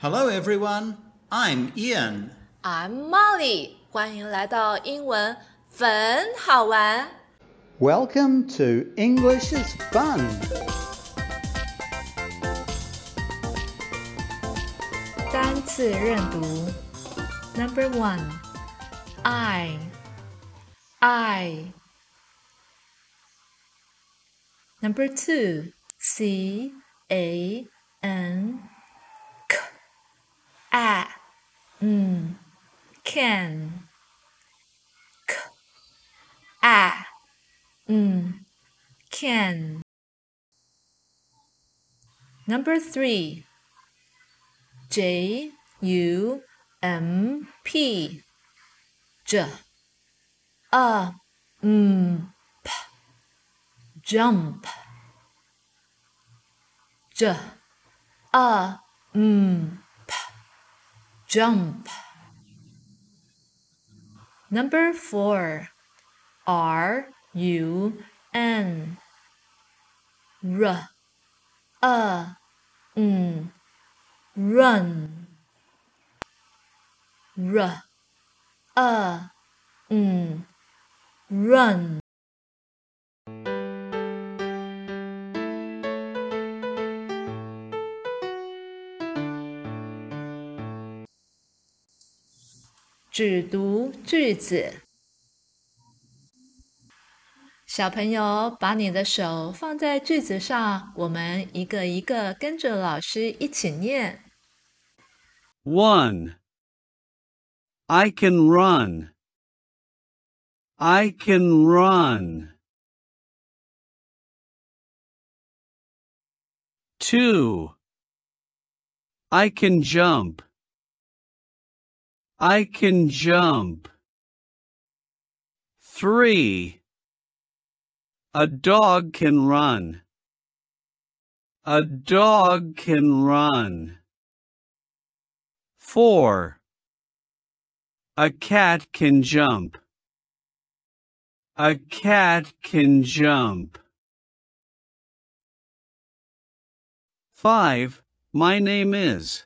Hello, everyone. I'm Ian. I'm Molly，欢迎来到英文粉好玩。 Welcome to English is Fun. 单词认读，Number one, I, I. Number two, C, A, N, N, can, K, A, mm. N, can. Number three, J. U. M. P. J. A. M. P. Jump. J. A. M jump. Number four R U N. R A N run. R a n run 只读句子。小朋友，把你的手放在句子上，我们一个一个跟着老师一起念。One, I can run. I can run. Two, I can jump. I can jump. 3. A dog can run. A dog can run. 4. A cat can jump. A cat can jump. 5. My name is.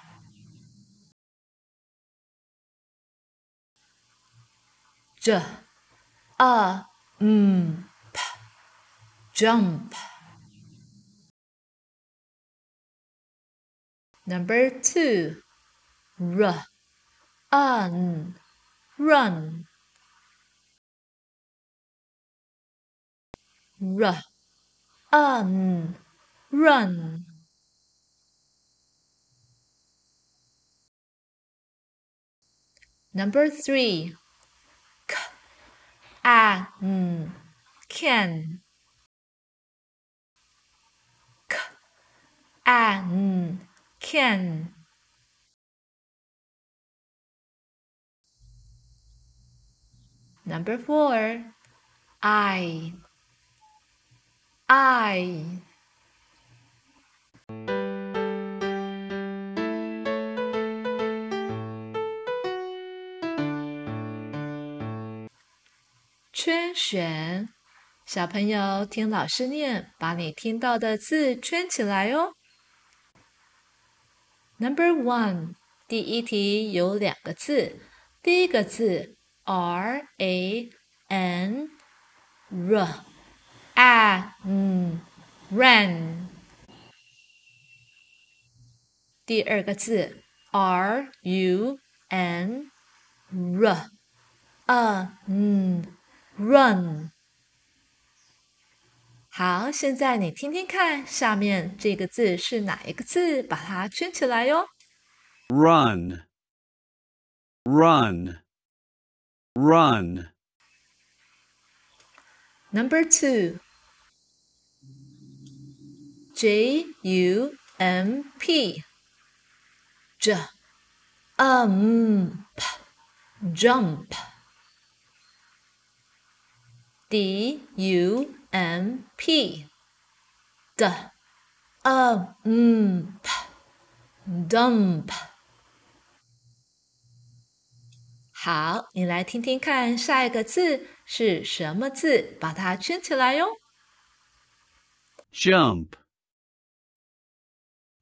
这、a、m、p、jump。Number two。r un run r un run Number three an can k an can Number four, I. I. "圈选，小朋友听老师念，把你听到的字圈起来哦。Number one，第一题有两个字，第一个字 R A N R A N ran。第二个字 R U N R A N run。好，现在你听听看，下面这个字是哪一个字？把它圈起来哟。Run. Run. Run. Number two. J U M P. J. Um. P. jump d u m p d a m p dump。好，你来听听看，下一个字是什么字？把它圈起来哟。jump,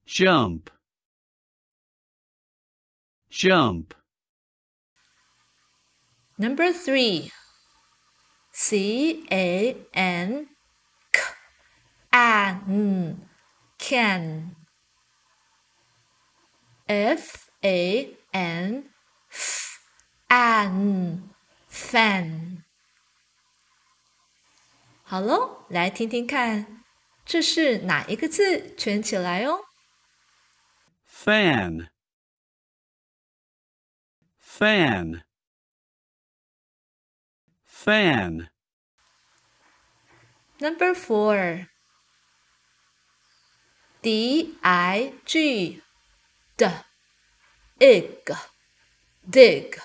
jump, jump, Number three, C A N K an can F A N F an fan。好喽，来听听看，这是哪一个字？圈起来哦。fan, fan, fan, Number four. D I G D egg dig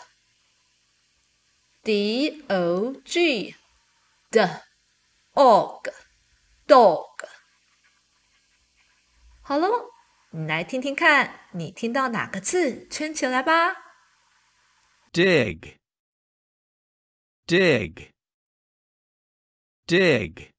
D O G D og dog 好喽，你来听听看，你听到哪个字？圈起来吧。 dig, dig, dig,